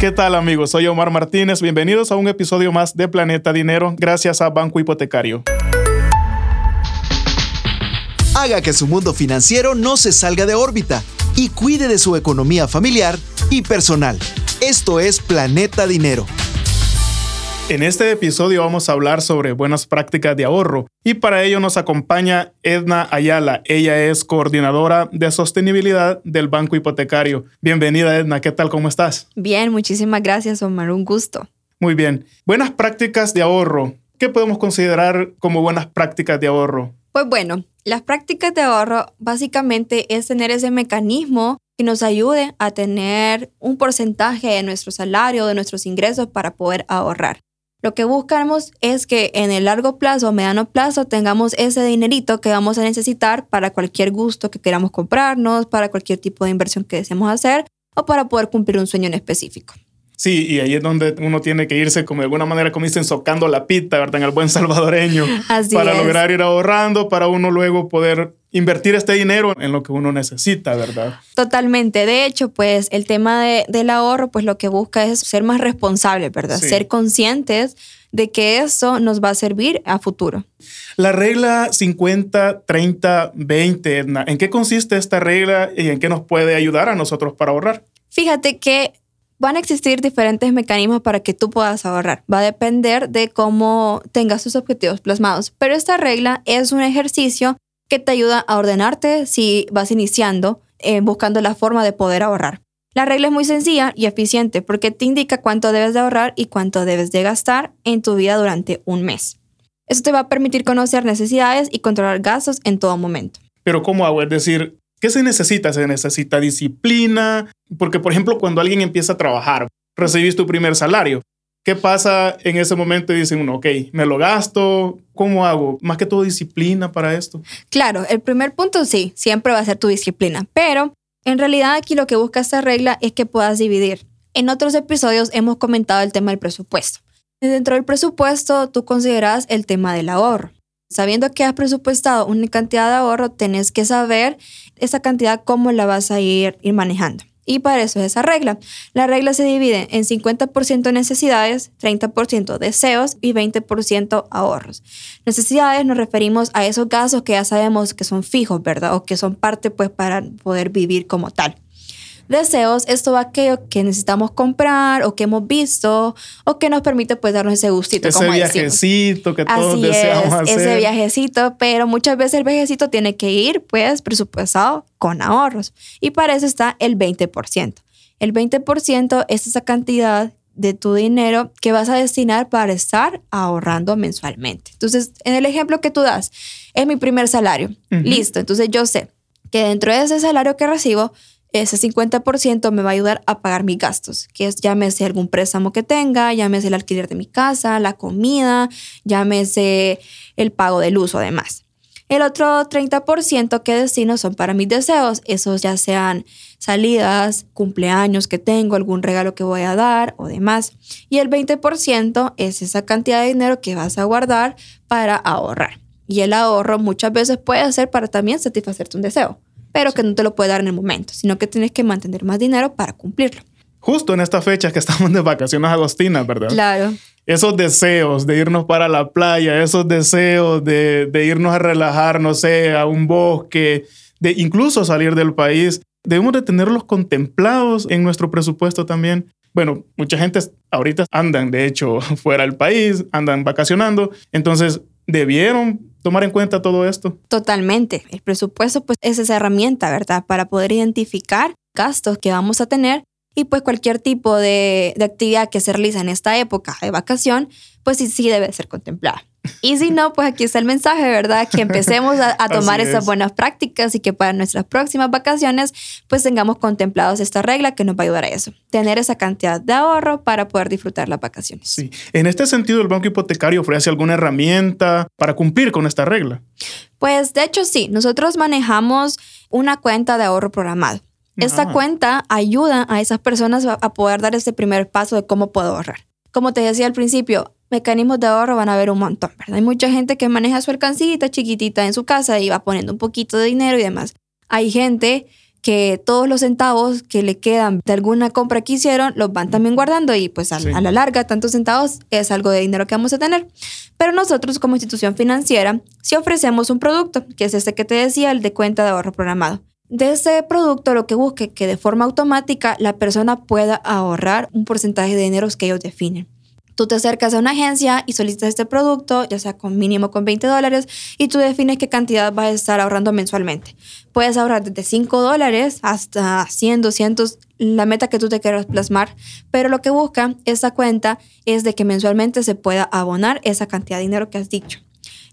¿Qué tal amigos? Soy Omar Martínez. Bienvenidos a un episodio más de Planeta Dinero gracias a Banco Hipotecario. Haga que su mundo financiero no se salga de órbita y cuide de su economía familiar y personal. Esto es Planeta Dinero. En este episodio vamos a hablar sobre buenas prácticas de ahorro y para ello nos acompaña Edna Ayala. Ella es coordinadora de sostenibilidad del Banco Hipotecario. Bienvenida Edna, ¿qué tal? ¿Cómo estás? Bien, muchísimas gracias Omar, un gusto. Muy bien. Buenas prácticas de ahorro. ¿Qué podemos considerar como buenas prácticas de ahorro? Pues bueno, las prácticas de ahorro básicamente es tener ese mecanismo que nos ayude a tener un porcentaje de nuestro salario, de nuestros ingresos para poder ahorrar. Lo que buscamos es que en el largo plazo o mediano plazo tengamos ese dinerito que vamos a necesitar para cualquier gusto que queramos comprarnos, para cualquier tipo de inversión que deseemos hacer o para poder cumplir un sueño en específico. Sí, y ahí es donde uno tiene que irse como de alguna manera, como dicen, socando la pita, ¿verdad? En el buen salvadoreño. para lograr ir ahorrando, para uno luego poder invertir este dinero en lo que uno necesita, ¿verdad? Totalmente. De hecho, pues el tema del ahorro, pues lo que busca es ser más responsables, ¿verdad? Ser conscientes de que eso nos va a servir a futuro. La regla 50, 30, 20, ¿en qué consiste esta regla y en qué nos puede ayudar a nosotros para ahorrar? Fíjate que Van a existir diferentes mecanismos para que tú puedas ahorrar. Va a depender de cómo tengas tus objetivos plasmados. Pero esta regla es un ejercicio que te ayuda a ordenarte si vas iniciando eh, buscando la forma de poder ahorrar. La regla es muy sencilla y eficiente porque te indica cuánto debes de ahorrar y cuánto debes de gastar en tu vida durante un mes. Eso te va a permitir conocer necesidades y controlar gastos en todo momento. Pero ¿cómo hago? Es decir, ¿Qué se necesita? Se necesita disciplina, porque por ejemplo cuando alguien empieza a trabajar, recibís tu primer salario. ¿Qué pasa en ese momento? Dicen uno, ok, me lo gasto, ¿cómo hago? Más que todo disciplina para esto. Claro, el primer punto sí, siempre va a ser tu disciplina, pero en realidad aquí lo que busca esta regla es que puedas dividir. En otros episodios hemos comentado el tema del presupuesto. Dentro del presupuesto tú consideras el tema del ahorro. Sabiendo que has presupuestado una cantidad de ahorro, tenés que saber esa cantidad cómo la vas a ir, ir manejando. Y para eso es esa regla. La regla se divide en 50% necesidades, 30% deseos y 20% ahorros. Necesidades nos referimos a esos gastos que ya sabemos que son fijos, ¿verdad? O que son parte pues para poder vivir como tal deseos es todo aquello que necesitamos comprar o que hemos visto o que nos permite pues darnos ese gustito. Ese viajecito que todos deseamos hacer. Ese viajecito, pero muchas veces el viajecito tiene que ir pues presupuestado con ahorros y para eso está el 20%. El 20% es esa cantidad de tu dinero que vas a destinar para estar ahorrando mensualmente. Entonces, en el ejemplo que tú das, es mi primer salario. Listo. Entonces, yo sé que dentro de ese salario que recibo, ese 50% me va a ayudar a pagar mis gastos, que es llámese algún préstamo que tenga, llámese el alquiler de mi casa, la comida, llámese el pago del uso además. El otro 30% que destino son para mis deseos, esos ya sean salidas, cumpleaños que tengo, algún regalo que voy a dar o demás. Y el 20% es esa cantidad de dinero que vas a guardar para ahorrar. Y el ahorro muchas veces puede ser para también satisfacerte un deseo pero que no te lo puede dar en el momento, sino que tienes que mantener más dinero para cumplirlo. Justo en esta fecha que estamos de vacaciones agostinas, ¿verdad? Claro. Esos deseos de irnos para la playa, esos deseos de, de irnos a relajar, no sé, a un bosque, de incluso salir del país, debemos de tenerlos contemplados en nuestro presupuesto también. Bueno, mucha gente ahorita andan, de hecho, fuera del país, andan vacacionando, entonces debieron tomar en cuenta todo esto. Totalmente. El presupuesto pues es esa herramienta, ¿verdad? Para poder identificar gastos que vamos a tener y pues cualquier tipo de, de actividad que se realiza en esta época de vacación, pues sí, sí debe ser contemplada. Y si no, pues aquí está el mensaje, ¿verdad? Que empecemos a, tomar esas buenas prácticas y que para nuestras próximas vacaciones, pues tengamos contemplados esta regla que nos va a ayudar a eso. Tener esa cantidad de ahorro para poder disfrutar las vacaciones. Sí. En este sentido, ¿el banco hipotecario ofrece alguna herramienta para cumplir con esta regla? Pues de hecho sí, nosotros manejamos una cuenta de ahorro programado. Esta cuenta ayuda a esas personas a poder dar ese primer paso de cómo puedo ahorrar. Como te decía al principio, mecanismos de ahorro van a haber un montón, ¿verdad? Hay mucha gente que maneja su alcancita chiquitita en su casa y va poniendo un poquito de dinero y demás. Hay gente que todos los centavos que le quedan de alguna compra que hicieron los van también guardando y pues a, a, la larga tantos centavos es algo de dinero que vamos a tener. Pero nosotros como institución financiera si ofrecemos un producto, que es este que te decía, el de cuenta de ahorro programado. De ese producto lo que busque que de forma automática la persona pueda ahorrar un porcentaje de dinero que ellos definen. Tú te acercas a una agencia y solicitas este producto, ya sea con mínimo con 20 dólares, y tú defines qué cantidad vas a estar ahorrando mensualmente. Puedes ahorrar desde 5 dólares hasta 100, 200, la meta que tú te quieras plasmar, pero lo que busca esa cuenta es de que mensualmente se pueda abonar esa cantidad de dinero que has dicho.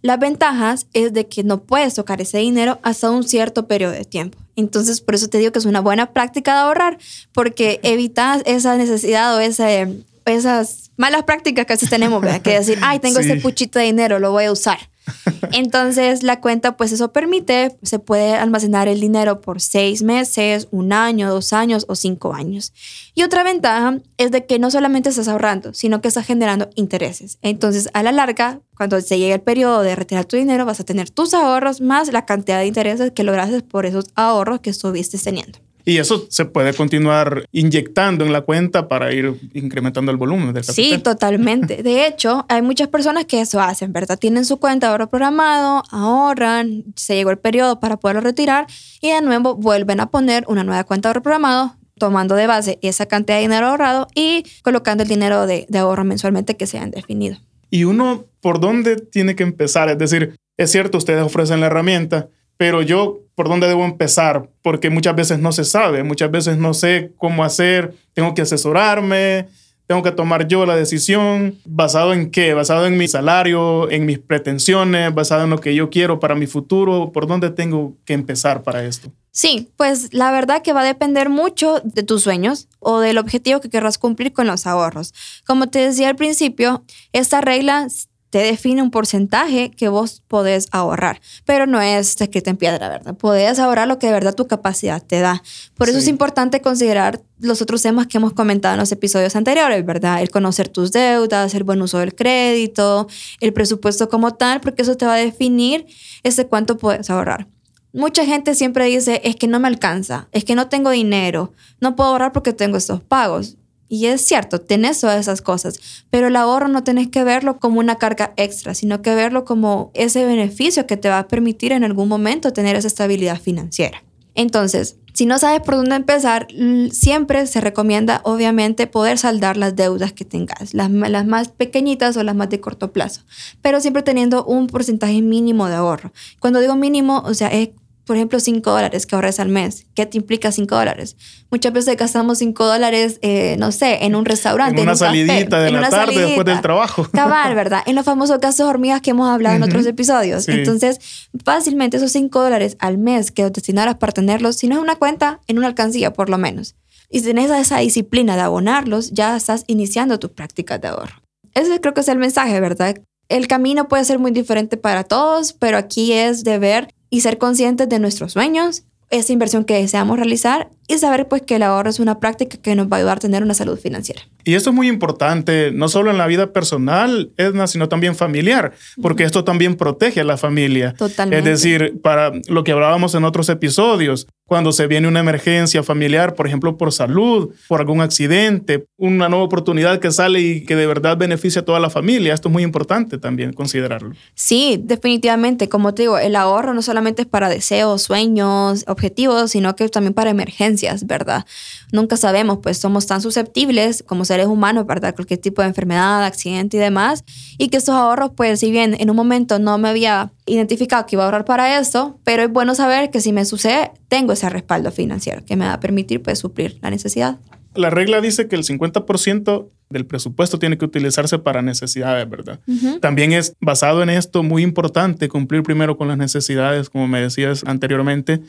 Las ventajas es de que no puedes tocar ese dinero hasta un cierto periodo de tiempo. Entonces, por eso te digo que es una buena práctica de ahorrar, porque evitas esa necesidad o ese, esas malas prácticas que a veces tenemos, ¿verdad? Que decir, ay, tengo ese puchito de dinero, lo voy a usar. Entonces, la cuenta, pues eso permite, se puede almacenar el dinero por seis meses, un año, dos años o cinco años. Y otra ventaja es de que no solamente estás ahorrando, sino que estás generando intereses. Entonces, a la larga, cuando se llegue el periodo de retirar tu dinero, vas a tener tus ahorros más la cantidad de intereses que lograste por esos ahorros que estuviste teniendo. Y eso se puede continuar inyectando en la cuenta para ir incrementando el volumen del capital. Sí, totalmente. De hecho, hay muchas personas que eso hacen, ¿verdad? Tienen su cuenta de ahorro programado, ahorran, se llegó el periodo para poderlo retirar y de nuevo vuelven a poner una nueva cuenta de ahorro programado tomando de base esa cantidad de dinero ahorrado y colocando el dinero de, de ahorro mensualmente que se han definido. Y uno, ¿por dónde tiene que empezar? Es decir, es cierto, ustedes ofrecen la herramienta, pero yo, ¿por dónde debo empezar? Porque muchas veces no se sabe, muchas veces no sé cómo hacer, tengo que asesorarme, tengo que tomar yo la decisión, basado en qué, basado en mi salario, en mis pretensiones, basado en lo que yo quiero para mi futuro, ¿por dónde tengo que empezar para esto? Sí, pues la verdad que va a depender mucho de tus sueños o del objetivo que querrás cumplir con los ahorros. Como te decía al principio, esta regla te define un porcentaje que vos podés ahorrar, pero no es escrito en piedra, ¿verdad? Podés ahorrar lo que de verdad tu capacidad te da. Por eso es importante considerar los otros temas que hemos comentado en los episodios anteriores, ¿verdad? El conocer tus deudas, el buen uso del crédito, el presupuesto como tal, porque eso te va a definir ese cuánto puedes ahorrar. Mucha gente siempre dice, es que no me alcanza, es que no tengo dinero, no puedo ahorrar porque tengo estos pagos. Y es cierto, tenés todas esas cosas, pero el ahorro no tenés que verlo como una carga extra, sino que verlo como ese beneficio que te va a permitir en algún momento tener esa estabilidad financiera. Entonces, si no sabes por dónde empezar, siempre se recomienda, obviamente, poder saldar las deudas que tengas, las, las, más pequeñitas o las más de corto plazo, pero siempre teniendo un porcentaje mínimo de ahorro. Cuando digo mínimo, o sea, es por ejemplo, 5 dólares que ahorres al mes. ¿Qué te implica 5 dólares? Muchas veces gastamos 5 dólares, eh, no sé, en un restaurante. En una salidita de la tarde después del trabajo. Cabal, ¿verdad? En los famosos casos de hormigas que hemos hablado en otros episodios. Entonces, fácilmente esos 5 dólares al mes que destinaras para tenerlos, si no es una cuenta, en una alcancía por lo menos. Y si tenés esa disciplina de abonarlos, ya estás iniciando tus prácticas de ahorro. Ese creo que es el mensaje, ¿verdad? El camino puede ser muy diferente para todos, pero aquí es de ver y ser conscientes de nuestros sueños, esa inversión que deseamos realizar y saber pues que el ahorro es una práctica que nos va a ayudar a tener una salud financiera. Y esto es muy importante, no solo en la vida personal, Edna, sino también familiar, porque esto también protege a la familia. Totalmente. Es decir, para lo que hablábamos en otros episodios, cuando se viene una emergencia familiar, por ejemplo, por salud, por algún accidente, una nueva oportunidad que sale y que de verdad beneficia a toda la familia. Esto es muy importante también considerarlo. Sí, definitivamente. Como te digo, el ahorro no solamente es para deseos, sueños, objetivos, sino que también para emergencias, ¿verdad? Nunca sabemos, pues somos tan susceptibles como seres humanos, ¿verdad? Cualquier tipo de enfermedad, accidente y demás. Y que estos ahorros, pues si bien en un momento no me había identificado que iba a ahorrar para esto, pero es bueno saber que si me sucede, tengo ese respaldo financiero que me va a permitir pues, suplir la necesidad. La regla dice que el 50% del presupuesto tiene que utilizarse para necesidades, ¿verdad? También es basado en esto muy importante cumplir primero con las necesidades, como me decías anteriormente,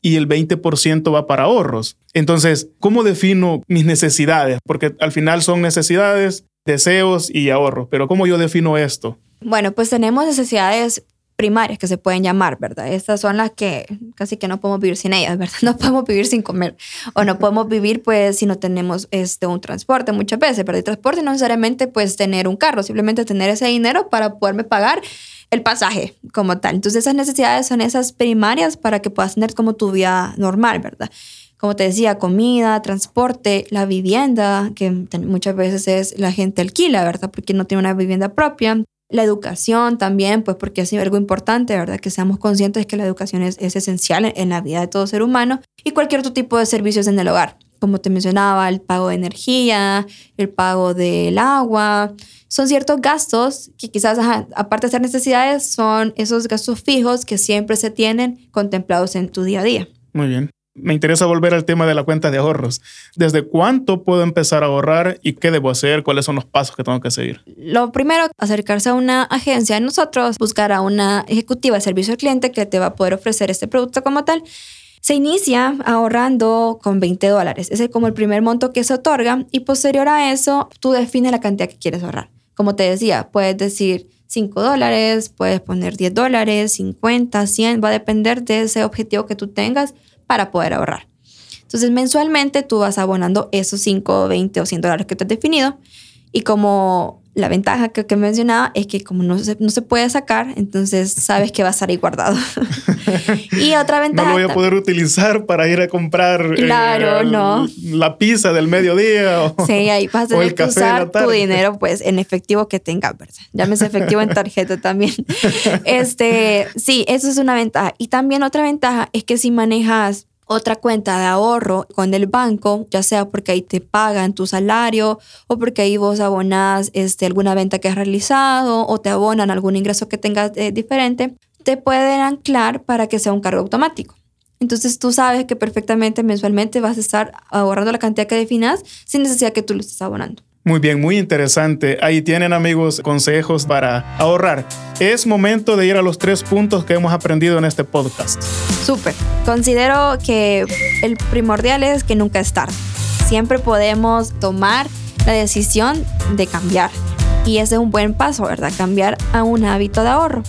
y el 20% va para ahorros. Entonces, ¿cómo defino mis necesidades? Porque al final son necesidades, deseos y ahorros, pero ¿cómo yo defino esto? Bueno, pues tenemos necesidades primarias que se pueden llamar, ¿verdad? Estas son las que casi que no podemos vivir sin ellas, ¿verdad? No podemos vivir sin comer o no podemos vivir pues si no tenemos este, un transporte muchas veces, ¿verdad? Y transporte no necesariamente pues tener un carro, simplemente tener ese dinero para poderme pagar el pasaje como tal. Entonces esas necesidades son esas primarias para que puedas tener como tu vida normal, ¿verdad? Como te decía, comida, transporte, la vivienda, que muchas veces es la gente alquila, ¿verdad? Porque no tiene una vivienda propia. La educación también, pues porque es algo importante, ¿verdad? Que seamos conscientes de que la educación es, es esencial en la vida de todo ser humano y cualquier otro tipo de servicios en el hogar. Como te mencionaba, el pago de energía, el pago del agua, son ciertos gastos que quizás, aparte de ser necesidades, son esos gastos fijos que siempre se tienen contemplados en tu día a día. Muy bien. Me interesa volver al tema de la cuenta de ahorros. ¿Desde cuánto puedo empezar a ahorrar y qué debo hacer? ¿Cuáles son los pasos que tengo que seguir? Lo primero, acercarse a una agencia de nosotros, buscar a una ejecutiva de servicio al cliente que te va a poder ofrecer este producto como tal. Se inicia ahorrando con 20 dólares. Ese es como el primer monto que se otorga y posterior a eso tú defines la cantidad que quieres ahorrar. Como te decía, puedes decir 5 dólares, puedes poner 10 dólares, 50, 100, va a depender de ese objetivo que tú tengas para poder ahorrar. Entonces, mensualmente tú vas abonando esos 5, 20 o 100 dólares que te has definido y como la ventaja que, que, mencionaba es que como no se, no se puede sacar, entonces sabes que va a estar ahí guardado. y otra ventaja... No lo voy a poder utilizar para ir a comprar claro, eh, no. la pizza del mediodía o, sí, ahí vas a tener que usar tu dinero pues en efectivo que tengas, ¿verdad? Llámese efectivo en tarjeta también. este, sí, eso es una ventaja. Y también otra ventaja es que si manejas otra cuenta de ahorro con el banco, ya sea porque ahí te pagan tu salario o porque ahí vos abonás este, alguna venta que has realizado o te abonan algún ingreso que tengas eh, diferente, te pueden anclar para que sea un cargo automático. Entonces tú sabes que perfectamente mensualmente vas a estar ahorrando la cantidad que definas sin necesidad que tú lo estés abonando. Muy bien, muy interesante. Ahí tienen amigos consejos para ahorrar. Es momento de ir a los tres puntos que hemos aprendido en este podcast. Súper. Considero que el primordial es que nunca es. Siempre podemos tomar la decisión de cambiar. Y ese es un buen paso, ¿verdad? Cambiar a un hábito de ahorro.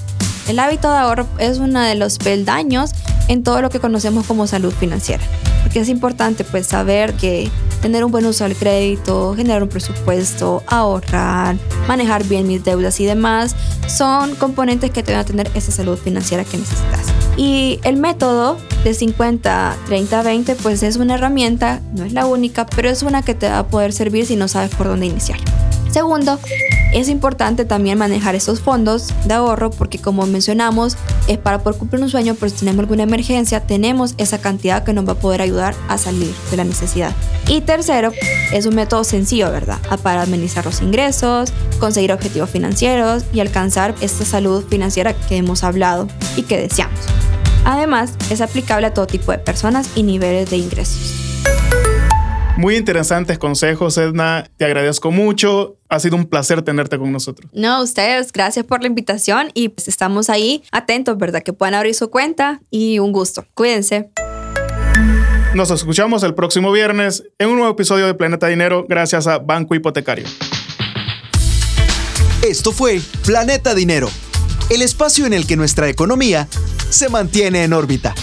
El hábito de ahorro es uno de los peldaños en todo lo que conocemos como salud financiera. Porque es importante pues saber que tener un buen uso del crédito, generar un presupuesto, ahorrar, manejar bien mis deudas y demás, son componentes que te van a tener esa salud financiera que necesitas. Y el método de 50, 30, 20, pues es una herramienta, no es la única, pero es una que te va a poder servir si no sabes por dónde iniciar. Segundo, es importante también manejar esos fondos de ahorro porque como mencionamos, es para poder cumplir un sueño, pero si tenemos alguna emergencia, tenemos esa cantidad que nos va a poder ayudar a salir de la necesidad. Y tercero, es un método sencillo, ¿verdad? Para administrar los ingresos, conseguir objetivos financieros y alcanzar esta salud financiera que hemos hablado y que deseamos. Además, es aplicable a todo tipo de personas y niveles de ingresos. Muy interesantes consejos, Edna. Te agradezco mucho. Ha sido un placer tenerte con nosotros. No, ustedes, gracias por la invitación y pues estamos ahí atentos, ¿verdad? Que puedan abrir su cuenta y un gusto. Cuídense. Nos escuchamos el próximo viernes en un nuevo episodio de Planeta Dinero gracias a Banco Hipotecario. Esto fue Planeta Dinero, el espacio en el que nuestra economía se mantiene en órbita.